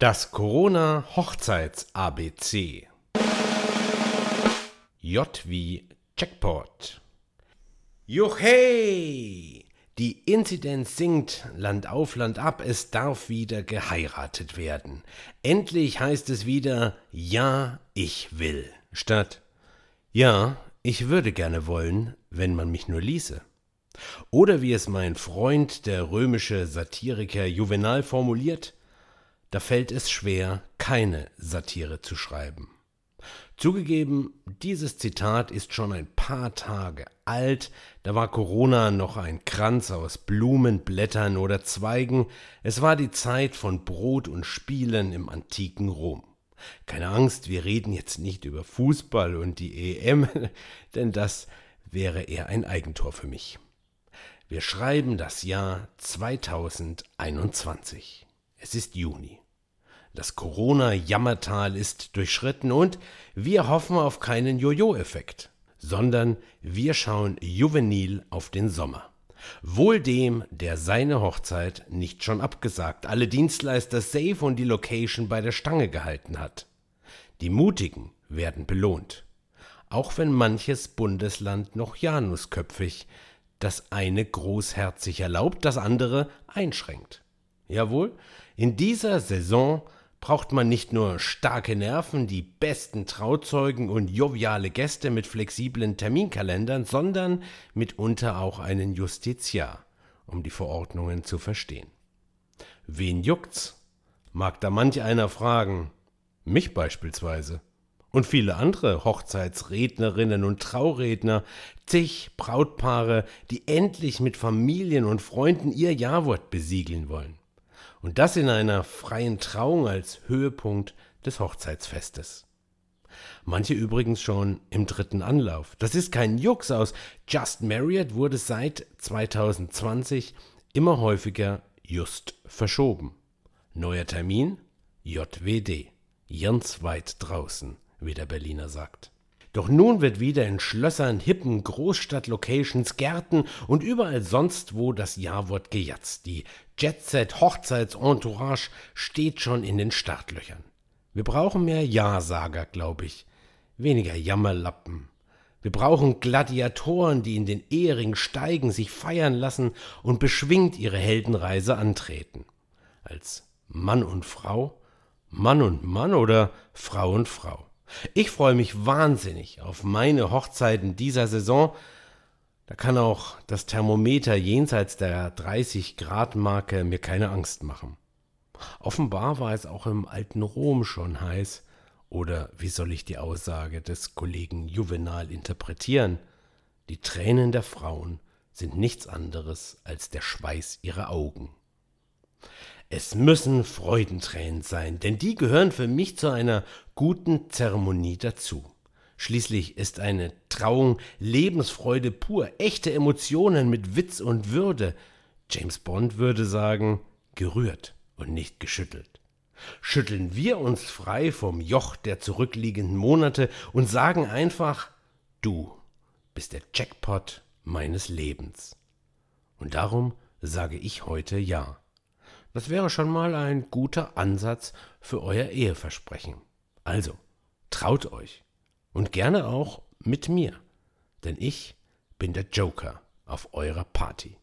Das Corona Hochzeits ABC. J wie Jackpot. Juchhey! Die Inzidenz sinkt, Land auf, Land ab, es darf wieder geheiratet werden. Endlich heißt es wieder Ja, ich will, statt Ja, ich würde gerne wollen, wenn man mich nur ließe. Oder wie es mein Freund, der römische Satiriker Juvenal formuliert, da fällt es schwer, keine Satire zu schreiben. Zugegeben, dieses Zitat ist schon ein paar Tage alt, da war Corona noch ein Kranz aus Blumen, Blättern oder Zweigen, es war die Zeit von Brot und Spielen im antiken Rom. Keine Angst, wir reden jetzt nicht über Fußball und die EM, denn das wäre eher ein Eigentor für mich. Wir schreiben das Jahr 2021. Es ist Juni. Das Corona-Jammertal ist durchschritten und wir hoffen auf keinen Jojo-Effekt, sondern wir schauen juvenil auf den Sommer. Wohl dem, der seine Hochzeit nicht schon abgesagt, alle Dienstleister safe und die Location bei der Stange gehalten hat. Die Mutigen werden belohnt. Auch wenn manches Bundesland noch janusköpfig, das eine großherzig erlaubt, das andere einschränkt. Jawohl, in dieser Saison braucht man nicht nur starke Nerven, die besten Trauzeugen und joviale Gäste mit flexiblen Terminkalendern, sondern mitunter auch einen Justiziar, um die Verordnungen zu verstehen. Wen juckt's? Mag da manch einer fragen. Mich beispielsweise und viele andere Hochzeitsrednerinnen und Trauredner, zig Brautpaare, die endlich mit Familien und Freunden ihr Jawort besiegeln wollen. Und das in einer freien Trauung als Höhepunkt des Hochzeitsfestes. Manche übrigens schon im dritten Anlauf. Das ist kein Jux aus. Just Marriott wurde seit 2020 immer häufiger just verschoben. Neuer Termin? JWD. Ganz weit draußen wie der Berliner sagt. Doch nun wird wieder in Schlössern, hippen Großstadt-Locations, Gärten und überall sonst wo das Jawort gejatzt. Die Jet-Set-Hochzeits-Entourage steht schon in den Startlöchern. Wir brauchen mehr Ja-Sager, glaube ich. Weniger Jammerlappen. Wir brauchen Gladiatoren, die in den Ehering steigen, sich feiern lassen und beschwingt ihre Heldenreise antreten. Als Mann und Frau, Mann und Mann oder Frau und Frau. Ich freue mich wahnsinnig auf meine Hochzeiten dieser Saison. Da kann auch das Thermometer jenseits der 30 Grad Marke mir keine Angst machen. Offenbar war es auch im alten Rom schon heiß. Oder wie soll ich die Aussage des Kollegen Juvenal interpretieren? Die Tränen der Frauen sind nichts anderes als der Schweiß ihrer Augen. Es müssen Freudentränen sein, denn die gehören für mich zu einer guten Zeremonie dazu. Schließlich ist eine Trauung Lebensfreude pur, echte Emotionen mit Witz und Würde. James Bond würde sagen, gerührt und nicht geschüttelt. Schütteln wir uns frei vom Joch der zurückliegenden Monate und sagen einfach, du bist der Jackpot meines Lebens. Und darum sage ich heute Ja. Das wäre schon mal ein guter Ansatz für euer Eheversprechen. Also, traut euch. Und gerne auch mit mir. Denn ich bin der Joker auf eurer Party.